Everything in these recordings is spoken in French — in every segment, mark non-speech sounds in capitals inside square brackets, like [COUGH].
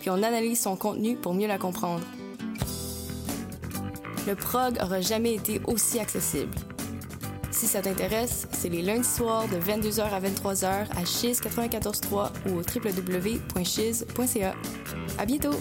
puis on analyse son contenu pour mieux la comprendre. Le prog aura jamais été aussi accessible. Si ça t'intéresse, c'est les lundis soirs de 22h à 23h à Chiz 94.3 ou au www.chiz.ca. À bientôt!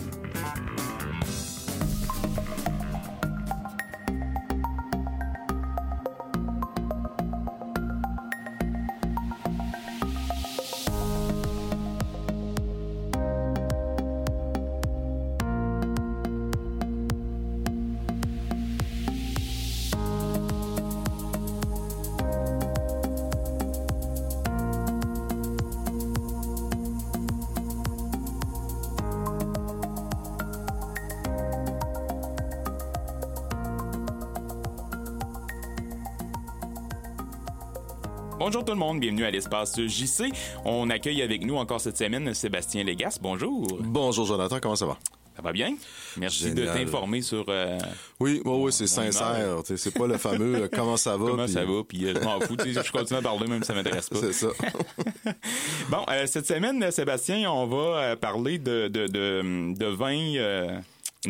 Bonjour tout le monde, bienvenue à l'espace JC. On accueille avec nous encore cette semaine Sébastien Légas. Bonjour. Bonjour Jonathan, comment ça va? Ça va bien? Merci de t'informer sur... euh, Oui, oui, oui, c'est sincère. C'est pas le fameux euh, comment ça va. comment puis- ça va, puis euh, je m'en fous. Je continue à parler même si ça m'intéresse pas. C'est ça. [LAUGHS] Bon, euh, cette semaine, euh, Sébastien, on va euh, parler de, de, de, de vin...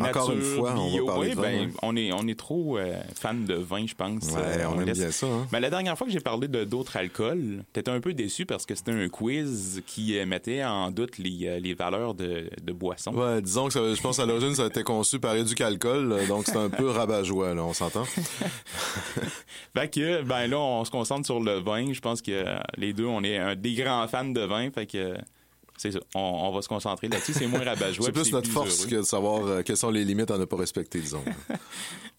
Encore nature, une fois, on va bio. parler Oui, de vin, ben, on est on est trop euh, fan de vin, je pense. Ouais, Euh, on aime laisse- bien ça. Hein? Ben, la dernière fois que j'ai parlé de d'autres alcools, t'étais un peu déçu parce que c'était un quiz qui euh, mettait en doute les, euh, les valeurs de, de boissons. Ouais, disons que ça- je pense à l'origine, ça a été conçu par Éducalcool, donc c'est un peu rabat-joie, là, on s'entend? [LAUGHS] Fait que, ben là, on se concentre sur le vin. Je pense que les deux, on est un, des grands fans de vin. Fait que, c'est ça. On, on va se concentrer là-dessus. C'est moins rabat-joie. C'est plus notre force heureux. que de savoir euh, quelles sont les limites à ne pas respecter, disons. [LAUGHS]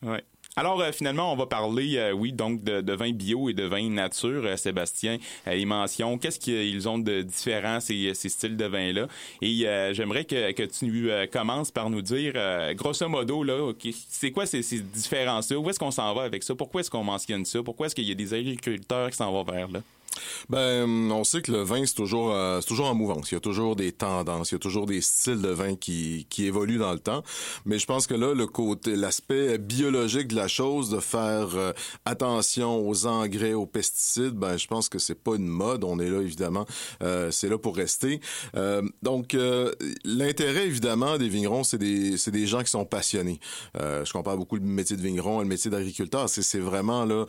Ouais. Alors euh, finalement, on va parler, euh, oui, donc de, de vin bio et de vin nature. Euh, Sébastien, les mentions, qu'est-ce qu'ils ont de différent ces, ces styles de vin-là? Et euh, j'aimerais que, que tu commences par nous dire, grosso modo, là, c'est quoi ces, ces différences-là? Où est-ce qu'on s'en va avec ça? Pourquoi est-ce qu'on mentionne ça? Pourquoi est-ce qu'il y a des agriculteurs qui s'en vont vers là? Ben, on sait que le vin, c'est toujours, euh, c'est toujours en mouvance. Il y a toujours des tendances, il y a toujours des styles de vin qui, qui évoluent dans le temps. Mais je pense que là, le côté, l'aspect biologique de la chose, de faire euh, attention aux engrais, aux pesticides, ben, je pense que c'est pas une mode. On est là, évidemment, euh, c'est là pour rester. Euh, donc, euh, l'intérêt, évidemment, des vignerons, c'est des, c'est des gens qui sont passionnés. Euh, je compare beaucoup le métier de vigneron et le métier d'agriculteur. C'est, c'est vraiment là,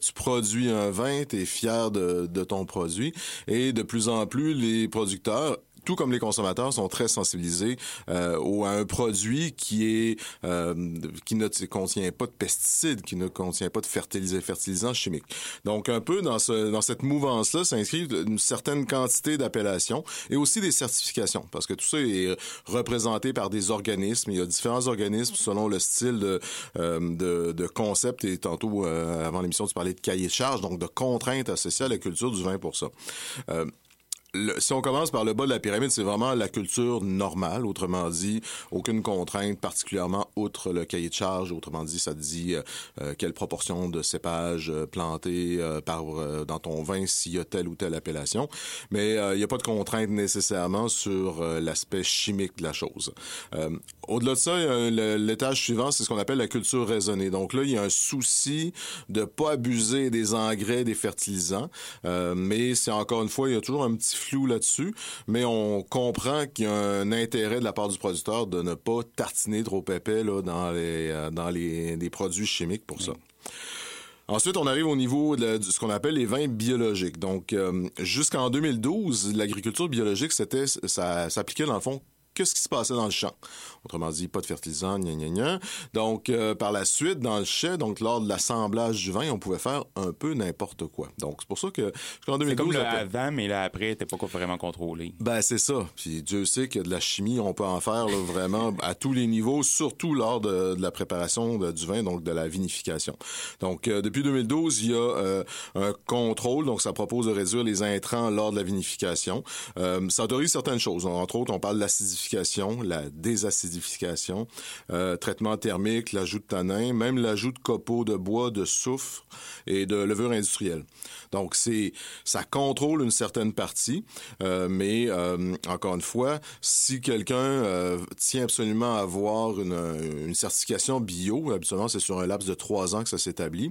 tu produis un vin, tu es fier de, de ton produit. Et de plus en plus, les producteurs tout comme les consommateurs sont très sensibilisés euh, au, à un produit qui est euh, qui ne contient pas de pesticides, qui ne contient pas de fertilisants, fertilisants chimiques. Donc un peu dans ce dans cette mouvance là s'inscrit une certaine quantité d'appellations et aussi des certifications parce que tout ça est représenté par des organismes. Il y a différents organismes selon le style de euh, de, de concept et tantôt euh, avant l'émission tu parlais de cahier de charge donc de contraintes associées à la culture du vin pour ça. Si on commence par le bas de la pyramide, c'est vraiment la culture normale, autrement dit, aucune contrainte particulièrement outre le cahier de charge, autrement dit, ça te dit euh, euh, quelle proportion de cépages euh, euh, dans ton vin s'il y a telle ou telle appellation, mais il n'y a pas de contrainte nécessairement sur l'aspect chimique de la chose. Au-delà de ça, l'étage suivant, c'est ce qu'on appelle la culture raisonnée. Donc là, il y a un souci de pas abuser des engrais, des fertilisants, mais c'est encore une fois, il y a toujours un petit flou là-dessus, mais on comprend qu'il y a un intérêt de la part du producteur de ne pas tartiner trop épais là, dans les euh, dans les des produits chimiques pour ça. Ensuite, on arrive au niveau de, ce qu'on appelle les vins biologiques. Donc, euh, jusqu'en 2012, l'agriculture biologique, c'était, ça s'appliquait dans le fond qu'est-ce qui se passait dans le champ? Autrement dit, pas de fertilisants, gna gna gna. Donc, euh, par la suite, dans le chai, donc lors de l'assemblage du vin, on pouvait faire un peu n'importe quoi. Donc, c'est pour ça que jusqu'en 2012... C'est comme le après- avant, mais là après, t'es pas vraiment contrôlé. ben c'est ça. Puis Dieu sait que de la chimie, on peut en faire là, vraiment à tous les niveaux, surtout lors de, de la préparation de- du vin, donc de la vinification. Donc euh, depuis 2012, il y a euh, un contrôle, donc ça propose de réduire les intrants lors de la vinification. Ça autorise certaines choses. Entre autres, on parle de la désacidification, euh, traitement thermique, l'ajout de tanin, même l'ajout de copeaux de bois, de soufre et de levure industrielle. Donc c'est ça contrôle une certaine partie, euh, mais euh, encore une fois, si quelqu'un euh, tient absolument à avoir une, une certification bio, habituellement c'est sur un laps de trois ans que ça s'établit,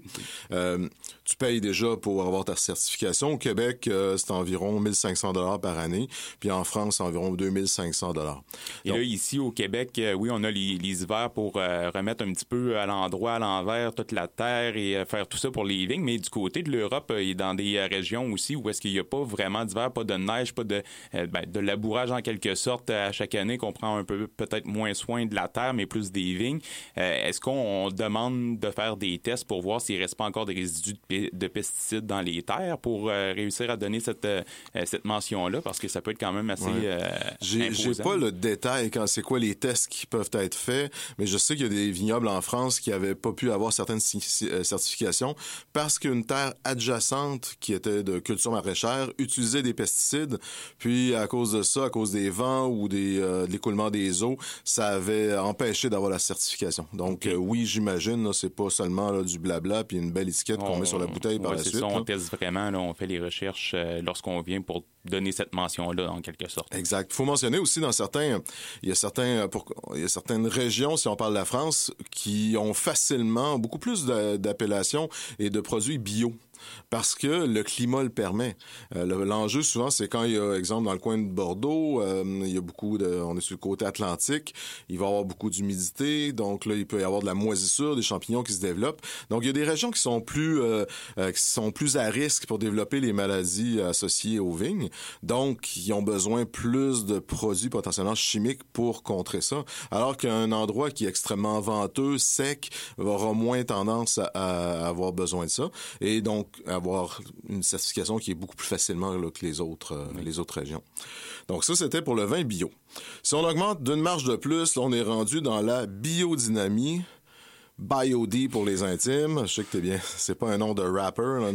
tu payes déjà pour avoir ta certification. Au Québec, c'est environ 1500 dollars par année, puis en France, environ 2500 dollars. Et là, ici au Québec, oui, on a les, les hivers pour remettre un petit peu à l'endroit, à l'envers, toute la terre et faire tout ça pour les vignes. Mais du côté de l'Europe et dans des régions aussi où est-ce qu'il n'y a pas vraiment d'hiver, pas de neige, pas de, ben, de labourage en quelque sorte à chaque année, qu'on prend un peu peut-être moins soin de la terre, mais plus des vignes. est-ce qu'on demande de faire des tests pour voir s'il reste pas encore des résidus de, pesticides dans les terres pour réussir à donner cette, cette mention-là? Parce que ça peut être quand même assez ouais. J'ai pas le détail quand c'est quoi les tests qui peuvent être faits, mais je sais qu'il y a des vignobles en France qui avaient pas pu avoir certaines certifications parce qu'une terre adjacente qui était de culture maraîchère utilisait des pesticides, puis à cause de ça, à cause des vents ou des, euh, de l'écoulement des eaux, ça avait empêché d'avoir la certification. Donc euh, oui, j'imagine, c'est pas seulement là, du blabla puis une belle étiquette qu'on met sur la bouteille par ouais, la suite. Ça, on teste vraiment, là, on fait les recherches euh, lorsqu'on vient pour donner cette mention-là en quelque sorte. Exact. Il faut mentionner aussi dans certains, il y a certains, pour, il y a certaines régions, si on parle de la France, qui ont facilement beaucoup plus d'appellations et de produits bio parce que le climat le permet. Euh, L'enjeu souvent, c'est quand il y a, exemple, dans le coin de Bordeaux, euh, il y a beaucoup de, on est sur le côté atlantique, il va y avoir beaucoup d'humidité, donc là, il peut y avoir de la moisissure, des champignons qui se développent. Donc, il y a des régions qui sont plus, euh, euh qui sont plus à risque pour développer les maladies associées aux vignes. Donc, ils ont besoin plus de produits potentiellement chimiques pour contrer ça. Alors qu'un endroit qui est extrêmement venteux, sec, aura moins tendance à, à avoir besoin de ça. Et donc, avoir une certification qui est beaucoup plus facilement là, que les autres, euh, oui. les autres régions. Donc ça, c'était pour le vin bio. Si on augmente d'une marge de plus, là, on est rendu dans la biodynamie. BioD pour les intimes. Je sais que t'es bien. [LAUGHS] C'est pas un nom de rapper,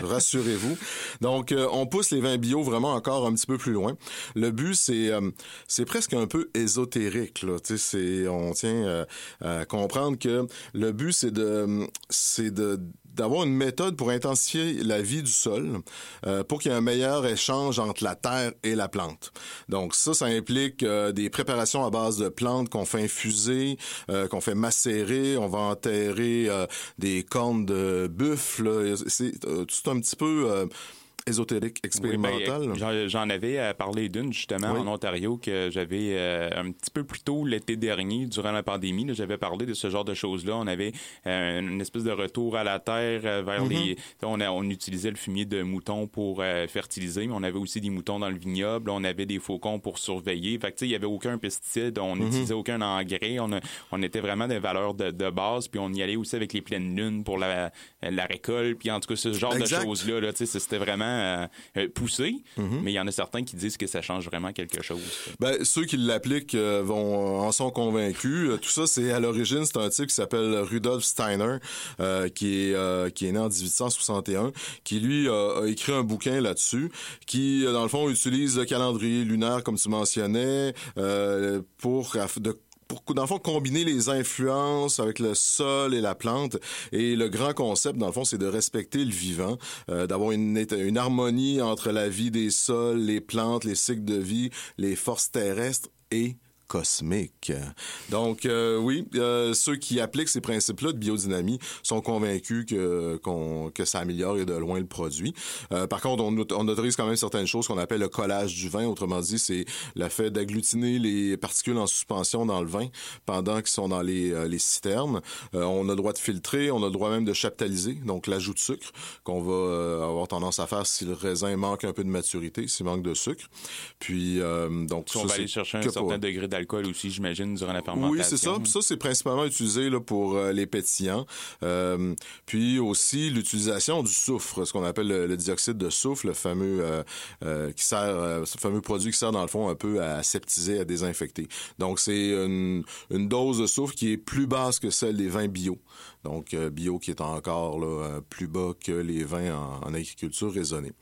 [LAUGHS] rassurez-vous. Donc, euh, on pousse les vins bio vraiment encore un petit peu plus loin. Le but, c'est euh, c'est presque un peu ésotérique. Là. C'est on tient euh, à comprendre que le but, c'est de c'est de d'avoir une méthode pour intensifier la vie du sol, euh, pour qu'il y ait un meilleur échange entre la terre et la plante. Donc ça, ça implique euh, des préparations à base de plantes qu'on fait infuser, euh, qu'on fait macérer, on va enterrer des cornes de buffle. C'est tout un petit peu ésotérique. Oui, ben, J'en avais à parler d'une justement oui. en Ontario que j'avais euh, un petit peu plus tôt l'été dernier, durant la pandémie. J'avais parlé de ce genre de choses-là. On avait euh, une espèce de retour à la terre euh, vers mm -hmm. les. On, a, on utilisait le fumier de moutons pour euh, fertiliser, mais on avait aussi des moutons dans le vignoble. On avait des faucons pour surveiller. Fait que, il y avait aucun pesticide, on n'utilisait mm -hmm. aucun engrais. On, a, on était vraiment des valeurs de, de, base. Puis on y allait aussi avec les pleines lunes pour la, la récolte. Puis en tout cas, ce genre exact. de choses-là, là, c'était vraiment euh, poussé, mm -hmm. mais il y en a certains qui disent que ça change vraiment quelque chose. Ben, ceux qui l'appliquent euh, vont en sont convaincus. Euh, tout ça, c'est à l'origine, c'est un type qui s'appelle Rudolf Steiner, euh, qui est qui est né en 1861, qui lui a écrit un bouquin là-dessus, qui dans le fond utilise le calendrier lunaire comme tu mentionnais pour de pour, dans fond, combiner les influences avec le sol et la plante. Et le grand concept, dans le fond, c'est de respecter le vivant, euh, d'avoir une, une harmonie entre la vie des sols, les plantes, les cycles de vie, les forces terrestres et cosmique. Donc euh, oui, euh, ceux qui appliquent ces principes-là de biodynamie sont convaincus que qu que ça améliore et de loin le produit. Euh, par contre, on, on, autorise quand même certaines choses qu'on appelle le collage du vin. Autrement dit, c'est le fait d'agglutiner les particules en suspension dans le vin pendant qu'ils sont dans les, euh, les citernes. Euh, on a le droit de filtrer, on a le droit même de chaptaliser, donc l'ajout de sucre qu'on va euh, avoir tendance à faire si le raisin manque un peu de maturité, s'il manque de sucre. Puis donc si on va aller chercher un certain degré d'alcool aussi, j'imagine, durant la fermentation. Oui, c'est ça. Ça, c'est principalement utilisé là, pour euh, les pétillants. Euh, puis aussi l'utilisation du soufre, ce qu'on appelle le, le, dioxyde de soufre, le fameux euh, qui sert, ce fameux produit qui sert dans le fond un peu à aseptiser, à désinfecter. Donc c'est une, une dose de soufre qui est plus basse que celle des vins bio. Donc, euh, bio qui est encore là, euh, plus bas que les vins en, en agriculture raisonnée.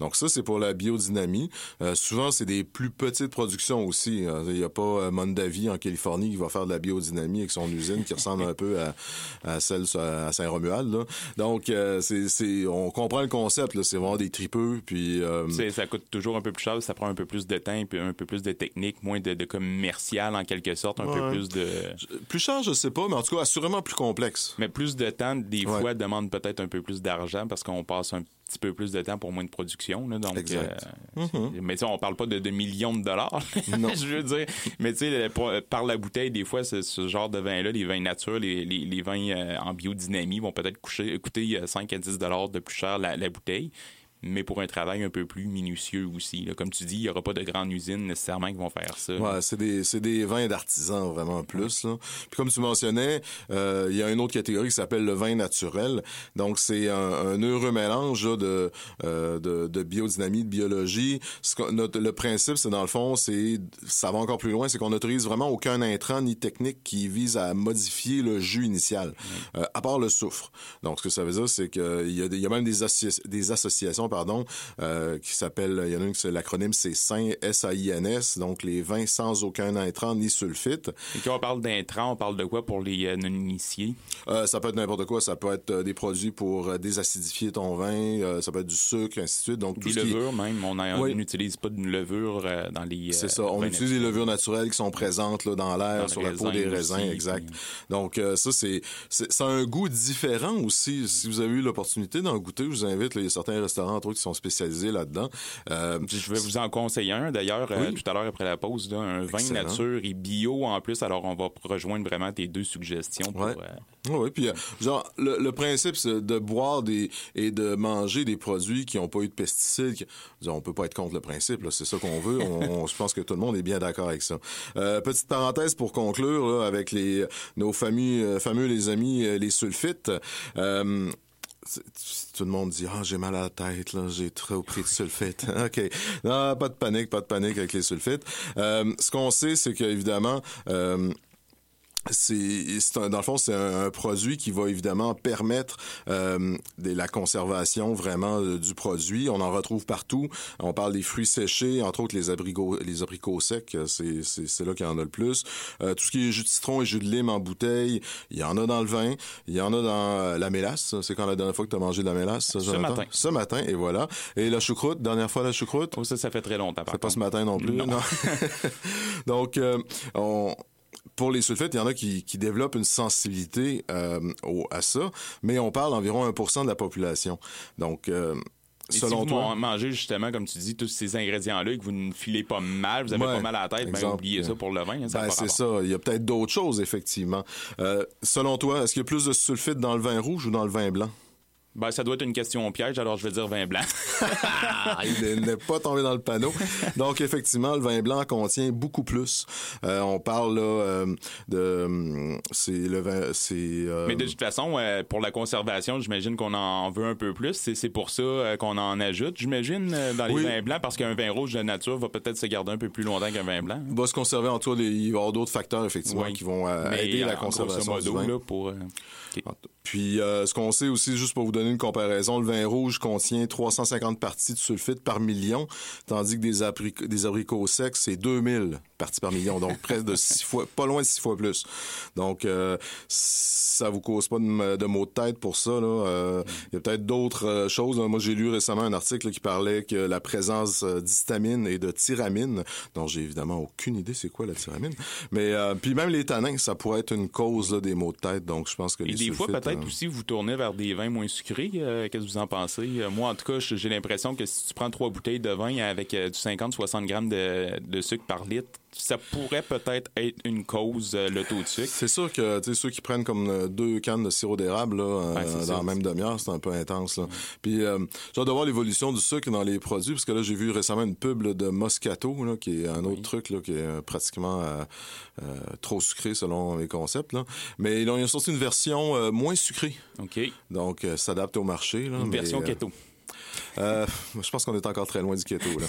Donc, ça, c'est pour la biodynamie. Euh, souvent, c'est des plus petites productions aussi. Il n'y a pas Mondavi en Californie qui va faire de la biodynamie avec son usine qui ressemble un peu à, à celle à Saint-Romuald. Donc, c'est, c'est, on comprend le concept. C'est vraiment des tripeux. Puis, ça coûte toujours un peu plus cher. Ça prend un peu plus de temps, puis un peu plus de technique, moins de, de commercial en quelque sorte, un ouais. peu plus de... Plus cher, je sais pas, mais en tout cas, assurément plus complexe. Mais plus de temps, des ouais. fois, demande peut-être un peu plus d'argent parce qu'on passe un petit peu plus de temps pour moins de production. Là, donc, Exact. euh, mais tu sais, on parle pas de, de millions de dollars. Non. [LAUGHS] je veux dire. Mais tu sais, par la bouteille, des fois, ce, genre de vin-là, les vins nature, les, les, les vins euh, en biodynamie vont peut-être coûter euh, 5 à 10 dollars de plus cher la, la bouteille. Mais pour un travail un peu plus minutieux aussi. là. Comme tu dis, il n'y aura pas de grandes usines nécessairement qui vont faire ça. Ouais, c'est des, c'est des vins d'artisans vraiment plus. Là. Puis comme tu mentionnais, euh, il y a une autre catégorie qui s'appelle le vin naturel. Donc c'est un, un heureux mélange là, de, euh, de, de biodynamie, de biologie. Ce notre- le principe, c'est dans le fond, c'est ça va encore plus loin, c'est qu'on n'autorise vraiment aucun intrant ni technique qui vise à modifier le jus initial, euh, à part le soufre. Donc ce que ça veut dire, c'est qu'il y a, il y a même des, associ- des associations, pardon, euh, qui s'appellent, il y en a une, l'acronyme, c'est SAIN, S-A-I-N-S, donc les vins sans aucun intrant ni sulfite. Et quand on parle d'intrants, on parle de quoi pour les euh, non-initiés? Euh, ça peut être n'importe quoi, ça peut être des produits pour désacidifier ton vin, ça peut être du sucre, ainsi de suite. Donc tout Des ce qui est- levures même. On Oui. n'utilise pas de levure dans les... C'est ça. On utilise des levures naturelles qui sont présentes là, dans l'air, sur la peau des raisins, aussi, exact. puis- Donc ça, c'est c'est ça a un goût différent aussi. Si vous avez eu l'opportunité d'en goûter, je vous invite. là, il y a certains restaurants entre autres qui sont spécialisés là-dedans. Euh, Je vais vous en conseiller un, d'ailleurs, euh, Oui. tout à l'heure après la pause, là, un vin nature et bio en plus. Alors, on va rejoindre vraiment tes deux suggestions. Pour, Ouais. euh, Oui, puis genre le, le principe c'est de boire des et de manger des produits qui n'ont pas eu de pesticides. qui- on peut pas être contre le principe, c'est ça qu'on veut. [LAUGHS] On, on- je pense que tout le monde est bien d'accord avec ça. Euh, petite parenthèse pour conclure là, avec les nos fameux euh, fameux les amis les sulfites. Euh, tout le monde dit ah j'ai mal à la tête là j'ai trop pris de sulfite. [LAUGHS] Ok. Non pas de panique pas de panique avec les sulfites. Euh, ce qu'on sait c'est qu'évidemment euh, c'est dans le fond c'est un, un produit qui va évidemment permettre euh, de la conservation vraiment euh, du produit on en retrouve partout on parle des fruits séchés entre autres les abricots les abricots secs c'est c'est c'est là qu'il y en a le plus Euh, tout ce qui est jus de citron et jus de lime en bouteille il y en a dans le vin il y en a dans euh, la mélasse c'est quand la dernière fois que tu as mangé de la mélasse Ce matin. ce matin et voilà et la choucroute? Dernière fois la choucroute? Oh, ça, ça fait très longtemps. c'est pas ce matin non plus. Non. Non. [LAUGHS] Donc, euh, on, pour les sulfites, il y en a qui, qui développent une sensibilité euh, au, à ça, mais on parle d'environ 1% de la population. Donc, euh, Et selon si vous toi... man- mangez justement, comme tu dis, tous ces ingrédients-là et que vous ne filez pas mal, vous avez Ouais, pas mal à la tête, ben oubliez ça pour le vin. hein, Ben, c'est ça. Il y a peut-être d'autres choses, effectivement. Euh, selon toi, est-ce qu'il y a plus de sulfite dans le vin rouge ou dans le vin blanc? Ben, ça doit être une question piège, alors je vais dire vin blanc. [LAUGHS] Ah, il n'est pas tombé dans le panneau. Donc, effectivement, le vin blanc contient beaucoup plus. Euh, on parle là, euh, de... hum, C'est le vin... C'est... euh, Mais de toute façon, euh, pour la conservation, j'imagine qu'on en veut un peu plus. C'est pour ça euh, qu'on en ajoute, j'imagine, euh, dans les Oui. vins blancs, parce qu'un vin rouge de nature va peut-être se garder un peu plus longtemps qu'un vin blanc. va se conserver en tout cas, il va y avoir d'autres facteurs effectivement Oui. qui vont euh, aider la conservation du vin. là, pour, Puis euh, ce qu'on sait aussi, juste pour vous donner une comparaison, le vin rouge contient 350 parties de sulfite par million, tandis que des, des abricots secs, c'est 2000 parties par million, donc [LAUGHS] presque de six fois, pas loin de six fois plus. Donc euh, ça vous cause pas de, de maux de tête pour ça. Euh, Il y a peut-être d'autres euh, choses. Moi, j'ai lu récemment un article qui parlait que la présence d'histamine et de tyramine, dont j'ai évidemment aucune idée c'est quoi la tyramine, mais euh, puis même les tanins, ça pourrait être une cause là, des maux de tête. Donc je pense que Et les des fois, peut-être aussi, vous tournez vers des vins moins sucrés. Qu'est-ce que vous en pensez? Moi, en tout cas, j'ai l'impression que si tu prends trois bouteilles de vin avec du 50-60 grammes de, de sucre par litre, ça pourrait peut-être être une cause, euh, le taux de sucre. C'est sûr que tu sais ceux qui prennent comme euh, deux cannes de sirop d'érable là, euh, Ouais, dans la même demi-heure, c'est un peu intense là. Puis euh, j'ai de voir l'évolution du sucre dans les produits parce que là j'ai vu récemment une pub là, de Moscato là, qui est un autre truc là qui est euh, pratiquement trop sucré selon les concepts là. Mais ils ont, sorti une version moins sucrée. OK. Donc s'adapte au marché là, Une mais, version keto. Euh, je pense qu'on est encore très loin du keto là.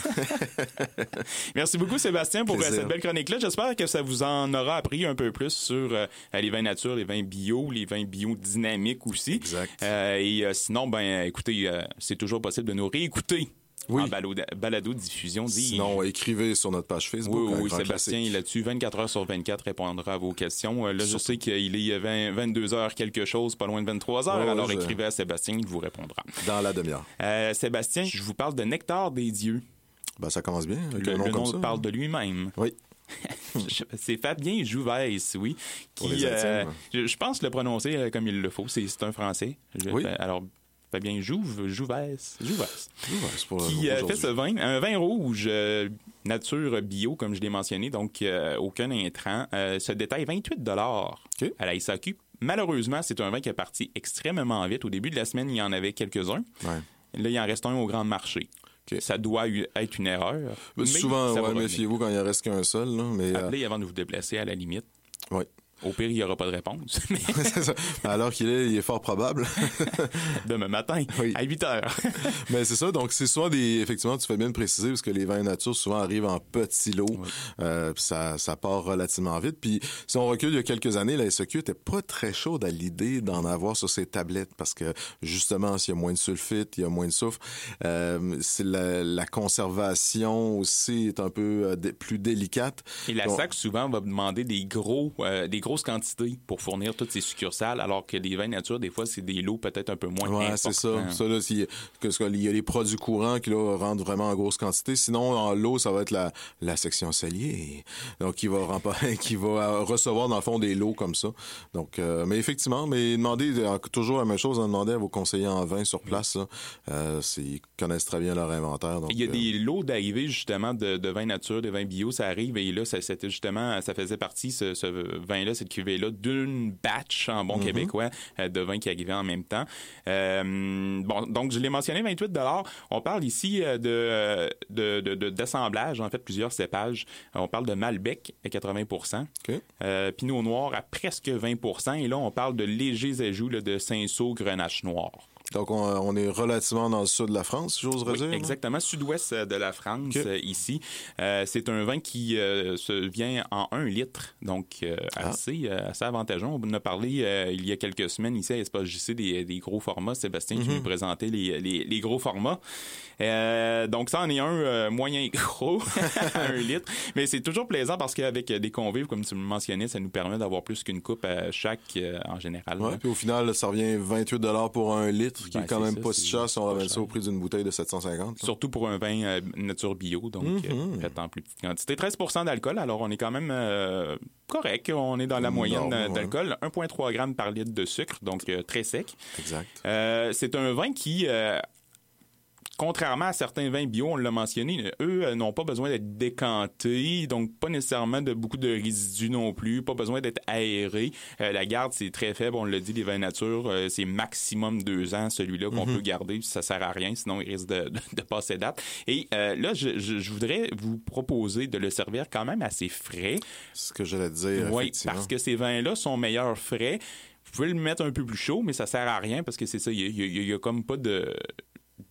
[LAUGHS] Merci beaucoup, Sébastien, pour euh, Plaisir. cette belle chronique-là. J'espère que ça vous en aura appris un peu plus sur euh, les vins nature, les vins bio, les vins biodynamiques aussi. Exact. Euh, et sinon, ben, écoutez, c'est toujours possible de nous réécouter Oui. en balado, diffusion. Sinon écrivez sur notre page Facebook. Oui, oui, Sébastien là-dessus. 24 heures sur 24 répondra à vos questions. Euh, Là, je sais qu'il est 20 22 heures quelque chose, pas loin de 23 heures. Ouais, alors je- écrivez à Sébastien, il vous répondra. dans la demi-heure. Euh, Sébastien, je vous parle de Nectar des dieux. Ben, ça commence bien avec Le, un nom le comme nom ça. parle de lui-même. Oui. [LAUGHS] C'est Fabien Jouvès, oui. Qui, euh, je, je pense le prononcer comme il le faut. C'est un Français. Je- Oui. Alors, pas bien Jouve, Jouvès, Jouvès, qui euh, fait ce vin, un vin rouge euh, nature bio, comme je l'ai mentionné, donc euh, aucun intrant. Euh, ce détail 28 dollars OK. à la SAQ. Malheureusement, c'est un vin qui est parti extrêmement vite. Au début de la semaine, il y en avait quelques-uns. Ouais. Là, il en reste un au grand marché. Ça doit être une erreur. Mais souvent, ouais, méfiez-vous quand il en reste qu'un seul. Là, mais, euh, Appelez avant de vous déplacer à la limite. ouais. Au pire, il n'y aura pas de réponse. [LAUGHS] Mais C'est ça. Alors qu'il est, il est fort probable. [LAUGHS] demain matin, Oui. à 8 heures. [LAUGHS] Mais c'est ça, donc c'est souvent des. Effectivement, tu fais bien de préciser parce que les vins nature souvent arrivent en petits lots. Euh, ça, ça part relativement vite. Puis si on recule il y a quelques années, la SEQ était pas très chaude à l'idée d'en avoir sur ses tablettes parce que justement, s'il y a moins de sulfite, il y a moins de soufre. Euh, c'est la, la conservation aussi est un peu euh, plus délicate. Et la Donc- SAC, souvent, va demander des gros, des grosses quantités pour fournir toutes ces succursales, alors que les vins nature, des fois, c'est des lots peut-être un peu moins Ouais, importants. c'est ça. Ça, là, qu'il y a les produits courants qui, là, rendent vraiment en grosse quantité. Sinon, en lot, ça va être la, la section salier. Donc, qui va, rempa- [LAUGHS] qui va euh, recevoir, dans le fond, des lots comme ça. Donc, euh, mais effectivement, mais demandez euh, toujours la même chose, hein, demandez à vos conseillers en vin sur place, là. Euh, ils connaissent très bien leur inventaire. Donc, Il y a euh, des lots d'arrivée justement de, de vins nature, de vins bio, ça arrive et là ça c'était justement ça faisait partie ce, ce vin-là, cette cuvée là d'une batch en bon québécois euh, de vins qui arrivaient en même temps. Euh, bon donc je l'ai mentionné 28 dollars. On parle ici euh, de de de- de- d'assemblage en fait plusieurs cépages. On parle de Malbec à 80 OK. euh, Pinot Noir à presque 20% et là on parle de légers ajouts là, de Cinsault Grenache Noir. Donc, on, on est relativement dans le sud de la France, j'oserais Oui, dire. exactement, sud-ouest euh, de la France, euh, ici. Euh, c'est un vin qui euh, se vient en un litre, donc euh, Ah. assez, euh, assez avantageux. On en a parlé euh, il y a quelques semaines ici à Espace JC des, des gros formats. Sébastien qui Mhm. nous présentait les, les, les gros formats. Euh, donc ça en est un euh, moyen gros, [LAUGHS] un litre. Mais c'est toujours plaisant parce qu'avec des convives, comme tu me mentionnais, ça nous permet d'avoir plus qu'une coupe à chaque euh, en général. Ouais, puis au final, ça revient 28 pour un litre, qui Ben, est quand même ça, pas si cher si on ramène ça au prix d'une bouteille de 750. là. Surtout pour un vin euh, nature bio, donc euh, fait en plus petite quantité. 13% d'alcool, alors on est quand même euh, correct. On est dans la moyenne ouais. d'alcool. 1,3 g par litre de sucre, donc euh, très sec. Exact. C'est un vin qui, contrairement à certains vins bio, on l'a mentionné, eux euh, n'ont pas besoin d'être décantés, donc pas nécessairement de beaucoup de résidus non plus, pas besoin d'être aérés. Euh, la garde, c'est très faible, on l'a dit, les vins nature, euh, c'est maximum deux ans, celui-là qu'on peut garder, ça sert à rien, sinon il risque de, de, de passer date. Et euh, là, je, je- je voudrais vous proposer de le servir quand même assez frais. Ce que j'allais dire, Oui, parce que ces vins-là sont meilleurs frais. Vous pouvez le mettre un peu plus chaud, mais ça sert à rien parce que c'est ça, il y y il y a comme pas de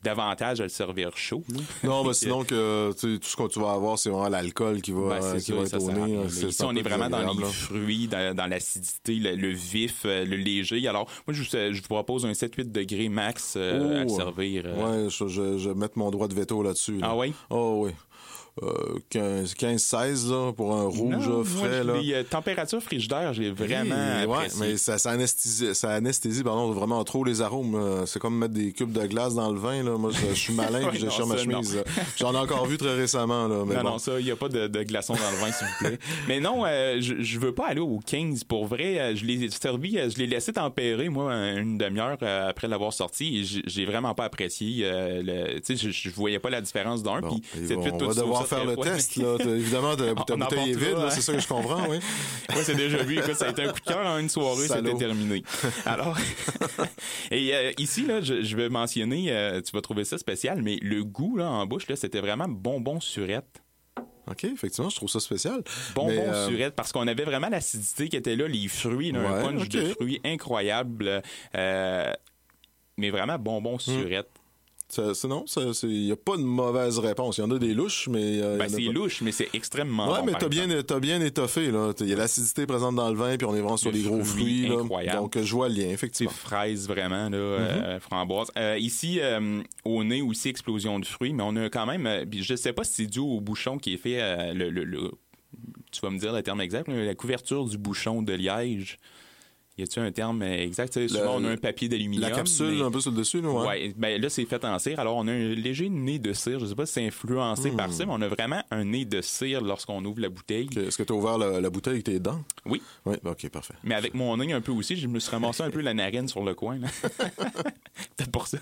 d'avantage à le servir chaud. Non, mais [LAUGHS] sinon que tout ce que tu vas avoir, c'est vraiment l'alcool qui va, Ben, euh, qui va être au nez. Ici, on est vraiment dans les là. fruits, dans, dans l'acidité, le, le vif, euh, le léger. Alors, moi, je, vous- je vous propose un 7-8 degrés max euh, à le servir. euh. Ouais, je, je, je vais mettre mon droit de veto là-dessus. là. Ah oui? Oh oui. Euh, 15, 16 là, pour un rouge Non, frais. moi, là. Les euh, températures frigidaires, j'ai vraiment Oui, ouais, mais ça, ça anesthésie, ça anesthésie pardon, vraiment trop les arômes. là. C'est comme mettre des cubes de glace dans le vin. Là. Moi, je, suis malin [LAUGHS] puis je cherche ma chemise. J'en ai encore vu très récemment. Là, mais non, bon. non, ça, il n'y a pas de, de glaçons dans le vin, s'il vous plaît. [LAUGHS] Mais non, euh, je, je veux pas aller au 15. Pour vrai, euh, je l'ai servi, euh, je l'ai laissé tempérer, moi, une demi-heure euh, après l'avoir sorti. Et j'ai- vraiment pas apprécié. euh, le, tu sais, je, je voyais pas la différence d'un. Bon, Puis et cette faire le test. Là. Évidemment, ta, [LAUGHS] bouteille est vide, hein. c'est ça que je comprends. Oui. [LAUGHS] Moi, c'est déjà vu. Écoute, ça a été un coup de cœur en une soirée, c'était terminé. Alors, [LAUGHS] et euh, ici, là, je, je vais mentionner, euh, tu vas trouver ça spécial, mais le goût là, en bouche, là, c'était vraiment bonbon surette. OK, effectivement, je trouve ça spécial. Bonbon euh, surette, parce qu'on avait vraiment l'acidité qui était là, les fruits, là, un punch de fruits incroyable. euh, mais vraiment bonbon surette. Ça- c'est- non, il n'y a pas de mauvaise réponse. Il y en a des louches, mais. euh, Ben, c'est louche, mais c'est extrêmement Ouais, bon, mais t'as bien, t'as bien étoffé, là. Il y a l'acidité présente dans le vin, puis on est vraiment sur des gros fruit fruits, là. incroyable. Donc, je vois le lien, C'est effectivement. fraises vraiment, là, Mm-hmm. euh, framboise. Euh, ici, au nez aussi, explosion de fruits, mais on a quand même, je sais pas si c'est dû au bouchon qui est fait, le, le- le- tu vas me dire le terme exact, mais la couverture du bouchon de liège. Y a-tu un terme euh, exact? Tu souvent, on a un papier d'aluminium. La capsule, mais- un peu sur le dessus, là, ouais. Ouais, ben là c'est fait en cire. Alors on a un léger nez de cire. Je sais pas si c'est influencé Hmm. par ça, mais on a vraiment un nez de cire lorsqu'on ouvre la bouteille. Est-ce que tu as ouvert la, la bouteille avec tes dents? Oui. Oui, OK, parfait. Mais avec mon nez un peu aussi, je me suis ramassé un peu la narine sur le coin. C'est [LAUGHS] pour ça.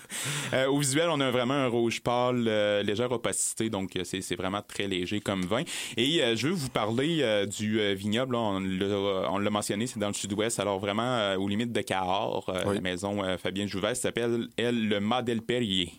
Euh, au visuel, on a vraiment un rouge pâle, euh, légère opacité, donc c'est vraiment très léger comme vin. Et euh, je veux vous parler du vignoble. là. on l'a mentionné, c'est dans le sud-ouest, alors vraiment euh, aux limites de Cahors. euh, Oui. La maison euh, Fabien Jouvert s'appelle, elle, le Madel Perrier.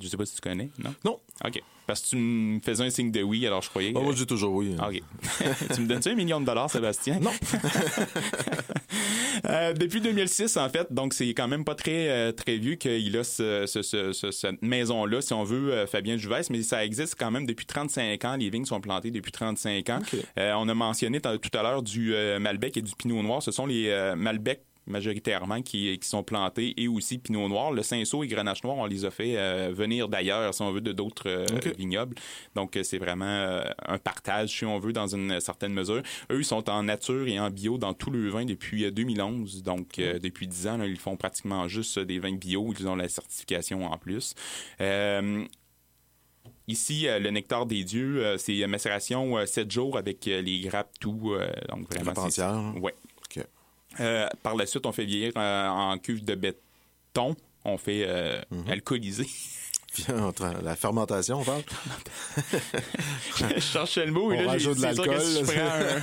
Je sais pas si tu connais, non? Non. OK. Parce que tu me faisais un signe de oui, alors je croyais... Ah, moi, euh, je dis toujours oui. ah, OK. [LAUGHS] tu me donnes-tu un million de dollars, Sébastien? Non. [LAUGHS] [LAUGHS] Euh, depuis 2006, en fait, donc c'est quand même pas très euh, très vieux qu'il a ce, ce- ce- ce- cette maison-là, si on veut, euh, Fabien Juvès, mais ça existe quand même depuis 35 ans. Les vignes sont plantées depuis 35 ans. Euh, on a mentionné tout à l'heure du Malbec et du Pinot Noir. Ce sont les Malbec majoritairement qui, qui sont plantés et aussi Pinot Noir. Le Cinsault et Grenache Noir, on les a fait euh, venir d'ailleurs, si on veut, de d'autres euh, vignobles. Donc, euh, c'est vraiment euh, un partage, si on veut, dans une certaine mesure. Eux, ils sont en nature et en bio dans tout le vin depuis euh, 2011. Donc, depuis 10 ans, là, ils font pratiquement juste des vins bio. Ils ont la certification en plus. Ici, le nectar des dieux, c'est macération euh, 7 jours avec les grappes tout. donc vraiment, entières, hein? Ouais. Euh, par la suite, on fait vieillir euh, en cuve de béton. On fait euh, Mhm. alcooliser. [LAUGHS] La fermentation, on parle? [LAUGHS] je cherchais le mot et On là, j'ai rajoute de l'alcool, là,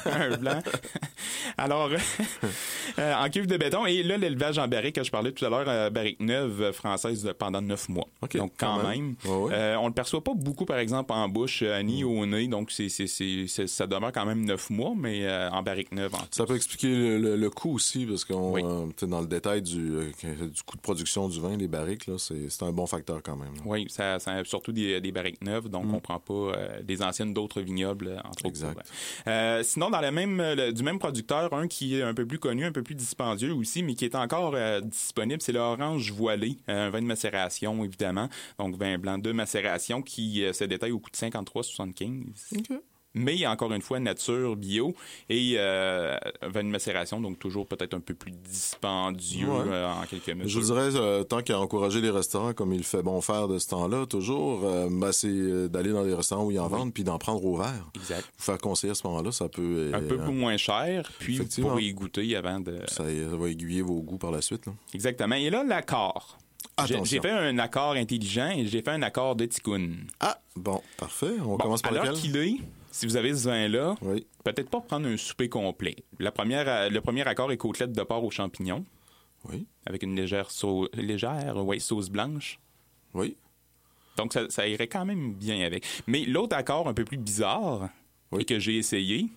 prends un, un blanc. [LAUGHS] Alors, [LAUGHS] euh, en cuve de béton. Et là, l'élevage en barrique que je parlais tout à l'heure, euh, barrique neuve française pendant neuf mois. Donc, quand, quand même. même. Ouais, ouais. Euh, on le perçoit pas beaucoup, par exemple, en bouche, euh, ni au nez. Donc, c'est, ça demeure quand même neuf mois, mais en barrique neuve. En Ça peut expliquer le, le- le coût aussi, parce qu'on Oui. dans le détail du, du coût de production du vin, les barriques, là, c'est c'est un bon facteur quand même. là. Oui, ça, ça- surtout des, des barriques neuves, donc on prend pas euh, des anciennes d'autres vignobles, euh, entre autres. Exact. ouais. Euh, sinon, dans la même, le- du même producteur, un qui est un peu plus connu, un peu plus dispendieux aussi, mais qui est encore euh, disponible, c'est l'orange voilé, un vin de macération, évidemment. Donc, vin blanc de macération qui se détaille au coût de 53,75. OK. Mais encore une fois, nature, bio et euh, macération, donc toujours peut-être un peu plus dispendieux Ouais. euh, en quelque Je mesure. vous dirais, euh, tant qu'à encourager les restaurants comme il fait bon faire de ce temps-là, toujours, euh, ben, c'est euh, d'aller dans les restaurants où ils en vendent, puis d'en prendre au verre. Exact. Vous faire conseiller à ce moment-là, ça peut... euh, Un peu euh, moins cher, puis vous pourrez y goûter avant de... ça, ça va aiguiller vos goûts par la suite. là. Exactement. Et là, l'accord. J'ai fait un accord intelligent et j'ai fait un accord de ticoun. Ah, bon, parfait. On Bon, commence par lequel? qu'il est, si vous avez ce vin-là, Oui, peut-être pas prendre un souper complet. La première, euh, le premier accord est côtelette de porc aux champignons, oui, avec une légère, sau- légère ouais, sauce blanche. oui. Donc, ça, ça irait quand même bien avec. Mais l'autre accord un peu plus bizarre, Oui. et que j'ai essayé,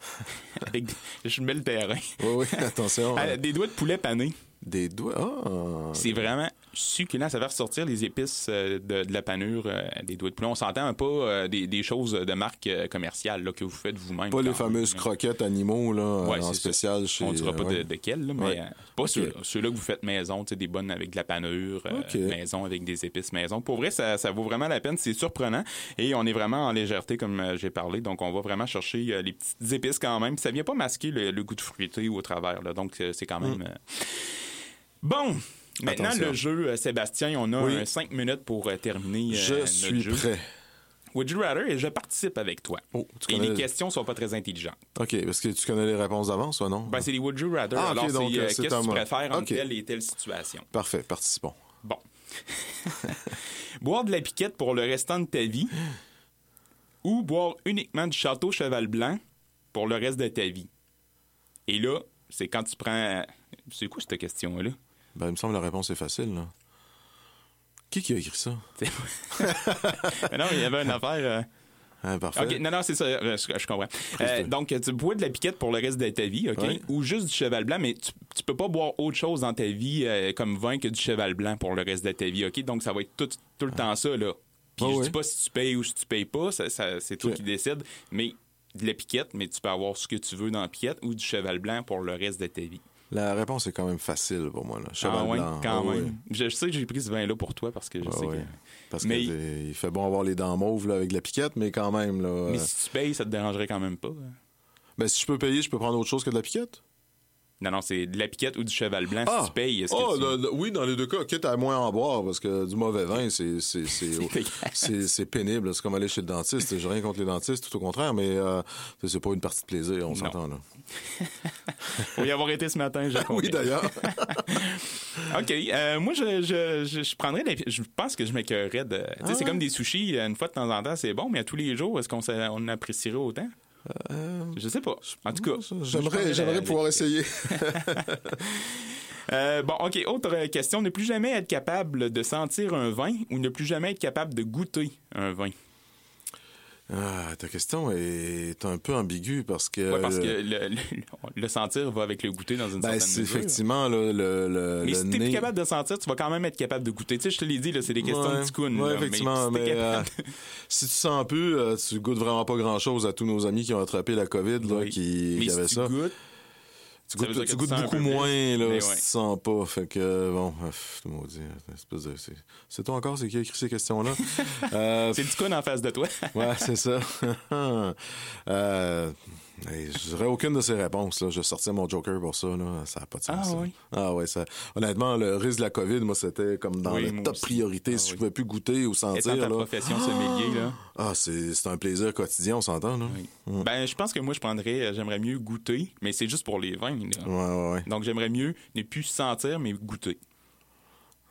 [LAUGHS] avec des- je mets le terrain, Oui, oui, attention. [LAUGHS] Des doigts de poulet panés. des doigts. Ah, C'est vraiment succulent. Ça va ressortir les épices euh, de, de la panure euh, des doigts de poulet. On s'entend pas euh, des, des choses de marque commerciale là, que vous faites vous-même. pas les fameuses même. croquettes animaux là, Ouais, en c'est ça. spécial chez. On dira pas de, de quel, là, mais Ouais. pas Ok. ceux-là. Que vous faites maison, des bonnes avec de la panure, maison avec des épices maison. Pour vrai, ça, ça vaut vraiment la peine. C'est surprenant. Et on est vraiment en légèreté, comme j'ai parlé. Donc, on va vraiment chercher les petites épices quand même. Ça vient pas masquer le, le goût de fruité au travers. Là. Donc, c'est quand même... euh, Bon! Maintenant, Attention. le jeu, euh, Sébastien, on a Oui. 5 minutes pour euh, terminer euh, Je notre suis jeu. prêt. Would you rather? Et je participe avec toi. Oh, tu Et connais- les questions sont pas très intelligentes. OK, est-ce que tu connais les réponses d'avance ou non? Ben, c'est les Would you rather. Ah, ok, Alors, donc, c'est euh, euh, qu'est-ce que tu préfères entre telle et telle situation? Parfait, participons. Bon. [LAUGHS] boire de la piquette pour le restant de ta vie ou boire uniquement du château cheval blanc pour le reste de ta vie? Et là, c'est quand tu prends. C'est quoi cette question-là? Ben, il me semble que la réponse est facile. Là. Qui qui a écrit ça? [LAUGHS] Mais [LAUGHS] non, il y avait une affaire. euh, Hein, parfait. Non, non, c'est ça, euh, je, je comprends. Euh, donc, tu bois de la piquette pour le reste de ta vie, OK? Ou juste du cheval blanc, mais tu, tu peux pas boire autre chose dans ta vie euh, comme vin que du cheval blanc pour le reste de ta vie, OK? Donc, ça va être tout, tout le temps ça, là. Puis Ah je ouais. dis pas si tu payes ou si tu payes pas, ça, ça- c'est toi qui décides, mais de la piquette, mais tu peux avoir ce que tu veux dans la piquette ou du cheval blanc pour le reste de ta vie. La réponse est quand même facile pour moi. Là. Cheval ah ouais, blanc. quand Ah même. ouais. Je, je sais que j'ai pris ce vin-là pour toi parce que je Ah sais ouais. que... Parce Mais- qu'il fait bon avoir les dents mauves là, avec la piquette, mais quand même. Là, Mais euh, si tu payes, ça te dérangerait quand même pas. hein? ben, si je peux payer, je peux prendre autre chose que de la piquette? Non, non, c'est de la piquette ou du cheval blanc. Si tu payes, oh, que tu... le- le- oui, dans les deux cas, quitte à moins en boire, parce que du mauvais vin, c'est [LAUGHS] pénible. C'est comme aller chez le dentiste. J'ai rien contre les dentistes, tout au contraire, mais euh, c'est- pas une partie de plaisir, on s'entend là. [LAUGHS] Faut y avoir été ce matin, j'ai [LAUGHS] Oui, d'ailleurs. OK. euh, moi, je, je, je, je prendrais... Je pense que je m'écœurerais de... Tu sais, Ah c'est comme des sushis. Une fois de temps en temps, c'est bon, mais à tous les jours, est-ce qu'on on apprécierait autant? Je sais pas. En tout cas, je J'aimerais pouvoir essayer. [LAUGHS] Euh, bon, OK. Autre question. Ne plus jamais être capable de sentir un vin ou ne plus jamais être capable de goûter un vin? Ah, ta question est un peu ambiguë parce que. Ouais, parce que le, le- le sentir va avec le goûter dans une Ben, certaine mesure. effectivement là, le, le, Mais si t'es nez- plus capable de sentir, tu vas quand même être capable de goûter. Tu sais, je te l'ai dit, c'est des questions Ouais, de ticoun. ouais, là, effectivement, mais, si euh, capable- [LAUGHS] si tu sens plus, euh, tu goûtes vraiment pas grand-chose à tous nos amis qui ont attrapé la COVID, là, Oui. qui, mais qui si avaient tu ça. goûtes, Tu goûtes, tu beaucoup plus. moins là, si ouais. tu sens pas. Fait que, bon, euh, pff, tout maudit. de- c'est- toi encore, c'est qui a écrit ces questions-là? [LAUGHS] Euh, c'est le ticoun en face de toi. Ouais, c'est ça. [LAUGHS] euh, hey, je dirais aucune de ces réponses. Là. Je sortais mon Joker pour ça. Là. Ça n'a pas de sens. Ah ça. oui? Ah ouais, ça. Honnêtement, le risque de la COVID, moi, c'était comme dans Oui, la top aussi. priorité. Ah si je oui. pouvais plus goûter ou sentir. Étant ta là. profession sommelier, là. Ah, c'est c'est un plaisir quotidien, on s'entend. Là. Oui. Ben, je pense que moi, je prendrais, euh, j'aimerais mieux goûter, mais c'est juste pour les vins. là. Ouais, ouais, ouais. Donc, j'aimerais mieux ne plus sentir, mais goûter.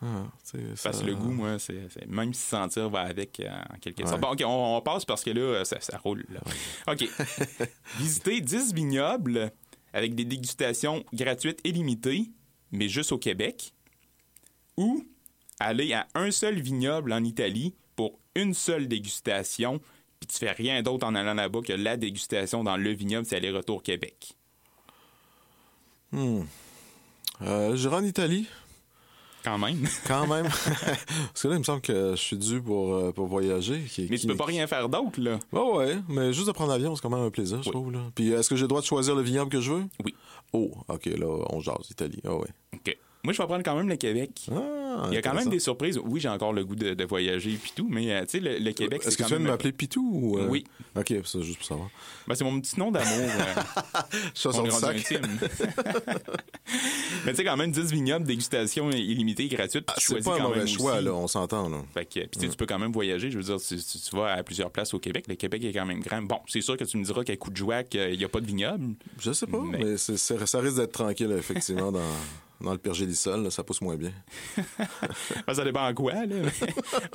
Ah, Parce que le goût, moi, c'est même si sentir va avec, euh, en quelque Ouais. sorte. Bon, OK, on, on passe parce que là, euh, ça, ça roule. là. OK. [LAUGHS] Visiter 10 vignobles avec des dégustations gratuites et limitées, mais juste au Québec. Ou aller à un seul vignoble en Italie pour une seule dégustation, puis tu fais rien d'autre en allant là-bas que la dégustation dans le vignoble, c'est aller-retour Québec. Euh, J'irai en Italie. Quand même. [LAUGHS] Quand même. [LAUGHS] Parce que là, il me semble que je suis dû pour, euh, pour voyager. Qui- mais qui- tu peux pas rien faire d'autre, là. Ouais, ouais, mais juste de prendre l'avion, c'est quand même un plaisir, je Oui. trouve. Là. Puis est-ce que j'ai le droit de choisir le vignoble que je veux? Oui. Oh, OK, là, on jase, Italie. Ah ouais. OK. Moi, je vais prendre quand même le Québec. Ah, Il y a quand même des surprises. Oui, j'ai encore le goût de, de voyager et puis tout, mais euh, tu sais, le, le Québec, Est-ce c'est que tu viens de m'appeler Pitou ou. euh? Oui. OK, ça, juste pour savoir. Ben, c'est mon petit nom d'amour. euh, Je suis [LAUGHS] on est son rendu sac. [LAUGHS] [LAUGHS] mais tu sais, quand même, 10 vignobles, dégustation illimitée, gratuite, Ah, c'est pas un mauvais choix, là, on s'entend, là. Fait que, puis tu sais, tu peux quand même voyager. Je veux dire, tu, tu- tu vas à plusieurs places au Québec. Le Québec est quand même grand. Bon, c'est sûr que tu me diras qu'à Coudjouac, euh, il n'y a pas de vignoble. Je sais pas, Mais- mais, c'est- c'est- ça risque d'être tranquille, effectivement, dans, dans le pergélisol, là, ça pousse moins bien. Ben, [LAUGHS] ça dépend en quoi, là.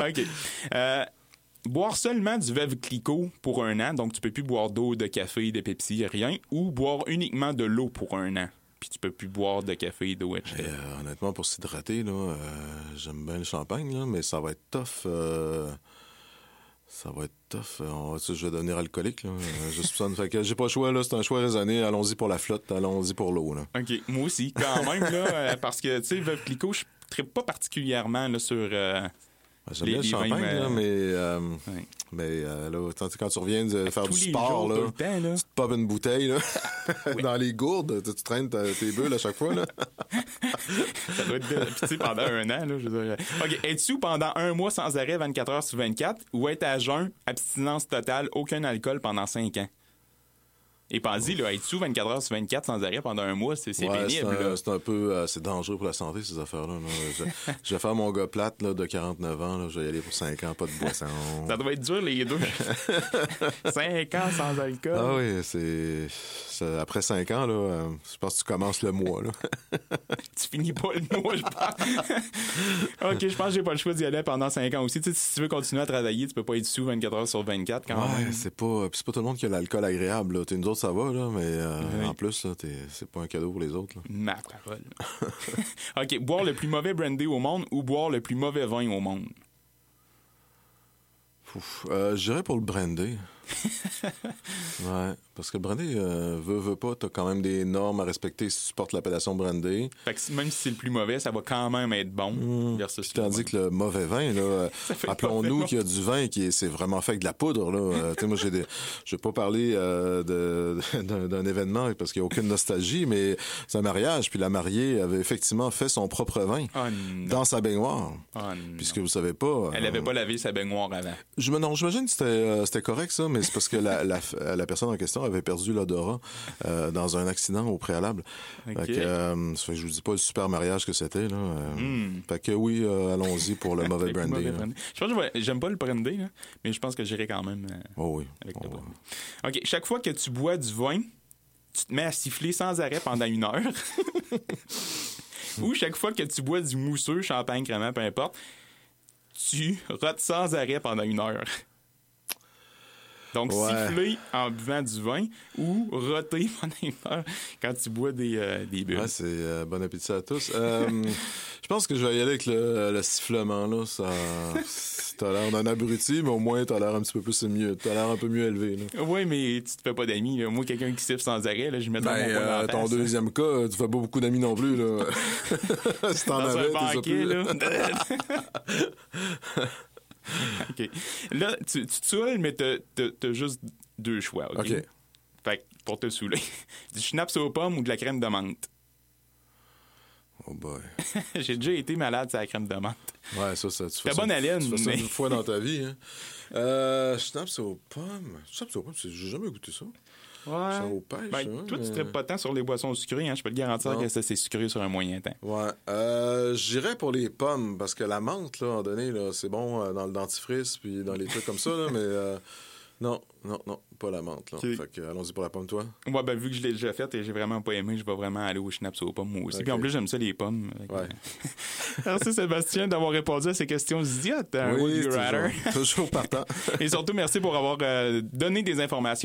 [LAUGHS] OK. Euh, boire seulement du veuve clicquot pour un an, donc tu peux plus boire d'eau, de café, de Pepsi, rien, ou boire uniquement de l'eau pour un an, puis tu peux plus boire de café, d'eau, etc. Et, euh, honnêtement, pour s'hydrater, là, euh, j'aime bien le champagne, là, mais ça va être tough. euh, ça va être tough. Euh, on va- je vais devenir alcoolique, là. euh, je soupçonne. Fait que j'ai pas le choix, là. C'est un choix raisonné. Allons-y pour la flotte, allons-y pour l'eau. OK. Moi aussi, quand même, là, euh, parce que, tu sais, veuve clicquot, je ne pas particulièrement là, sur... euh, J'aime Les- bien le champagne, vins, là, euh, mais, euh, ouais. mais euh, là, quand tu reviens de faire du sport, jours, là, temps, tu te popes une bouteille là, [LAUGHS] dans les gourdes, tu, tu traînes ta- tes bulles à chaque fois. Là. [LAUGHS] Ça doit être Puis, tu sais, pendant un an, là, je veux dire. OK. Être sous pendant un mois sans arrêt, 24 heures sur 24, ou être à jeun, abstinence totale, aucun alcool pendant 5 ans? Et pensez, là, être sous 24 heures sur 24 sans arrêt pendant un mois, c'est Ouais, pénible, c'est un, peu euh, c'est dangereux pour la santé, ces affaires-là. là. Je, [LAUGHS] je vais faire mon gars plate là, de 49 ans. Là, je vais y aller pour 5 ans, pas de boisson. Ça doit être dur, les deux. [LAUGHS] 5 ans sans alcool. Ah oui, c'est, Après 5 ans, là, euh, je pense que tu commences le mois. Là. [LAUGHS] Tu finis pas le mois, je pense. OK, je pense que j'ai pas le choix d'y aller pendant 5 ans aussi. Tu sais, si tu veux continuer à travailler, tu peux pas être sous 24 heures sur 24 quand Ouais, même. c'est pas, puis c'est pas tout le monde qui a l'alcool agréable. Là. T'es, nous autres, ça va, là, mais euh, Oui. en plus, là, t'es, c'est pas un cadeau pour les autres. Là. Ma parole. [LAUGHS] OK, boire le plus mauvais brandy au monde ou boire le plus mauvais vin au monde? Euh, je dirais pour le brandy. [LAUGHS] ouais, parce que le brandy, euh, veut, veut pas, t'as quand même des normes à respecter si tu portes l'appellation brandy. Fait que même si c'est le plus mauvais, ça va quand même être bon versus Puis tandis que le mauvais vin, là, [LAUGHS] euh, mauvais, qu'il y a du vin qui est, c'est vraiment fait avec de la poudre. Là. Euh, moi, j'ai des, je vais pas parler euh, [LAUGHS] d'un, événement parce qu'il y a aucune nostalgie, mais c'est un mariage. Puis la mariée avait effectivement fait son propre vin Oh dans sa baignoire. Oh. Puisque vous savez pas. Elle euh, avait pas lavé sa baignoire avant. Je non, j'imagine que c'était, euh, c'était correct, ça, mais mais c'est parce que la, la, la, personne en question avait perdu l'odorat euh, dans un accident au préalable. Ok. Fait que, euh, fait que je vous dis pas le super mariage que c'était. Là. Euh, Hmm. Fait que oui, allons-y pour le [LAUGHS] mauvais Avec le brandy. mauvais. Je pense que j'aime pas le brandy, là, mais je pense que j'irai quand même Oh oui. avec Oh, le oui. brandy. OK, chaque fois que tu bois du vin, tu te mets à siffler sans arrêt pendant une heure. [LAUGHS] Ou chaque fois que tu bois du mousseux, champagne, crément, peu importe, tu rotes sans arrêt pendant une heure. Donc, Ouais. siffler en buvant du vin ou roter [LAUGHS] pendant quand tu bois des, euh, des bulles. Ouais, c'est euh, bon appétit à tous. Euh, [LAUGHS] je pense que je vais y aller avec le, le sifflement là. Ça, t'as l'air d'un abruti, mais au moins t'as l'air un petit peu plus mieux. T'as l'air un peu mieux élevé. Oui, mais tu te fais pas d'amis. Moi, quelqu'un qui siffle sans arrêt, là, je mets dans Ben, mon euh, ton deuxième cas, tu fais pas beaucoup d'amis non plus là. [LAUGHS] si t'en avais, un t'es là. [LAUGHS] OK. Là, tu, tu te saoules, mais t'as, t'as- juste deux choix, OK? OK. Fait que pour te saouler, [LAUGHS] du schnapps aux pommes ou de la crème de menthe? Oh boy. [LAUGHS] J'ai déjà été malade sur la crème de menthe. Ouais, ça, ça. Tu fais T'as ça- bonne haleine, Tu fais ça mais- une fois dans ta vie. Hein. Euh, schnapps aux pommes. Schnapps aux pommes, c'est- j'ai jamais goûté ça. Ouais. Ça au pêche, Ben, hein, toi, tu mais- traites pas tant sur les boissons sucrées, hein? Je peux te garantir Non. que ça, c'est sucré sur un moyen temps. Ouais. Euh, J'irais pour les pommes, parce que la menthe, là, en donné, là, c'est bon euh, dans le dentifrice, puis dans les trucs comme ça, là, mais euh, non, non, non, pas la menthe, là. Fait que, allons-y pour la pomme, toi. Moi, ben, vu que je l'ai déjà fait et j'ai vraiment pas aimé, je vais vraiment aller au schnapps aux pommes moi aussi. Ok. Puis en plus, j'aime ça, les pommes. Ouais. [LAUGHS] Merci, Sébastien, d'avoir répondu à ces questions idiotes. hein, rather? toujours, toujours partant. [LAUGHS] Et surtout, merci pour avoir euh, donné des informations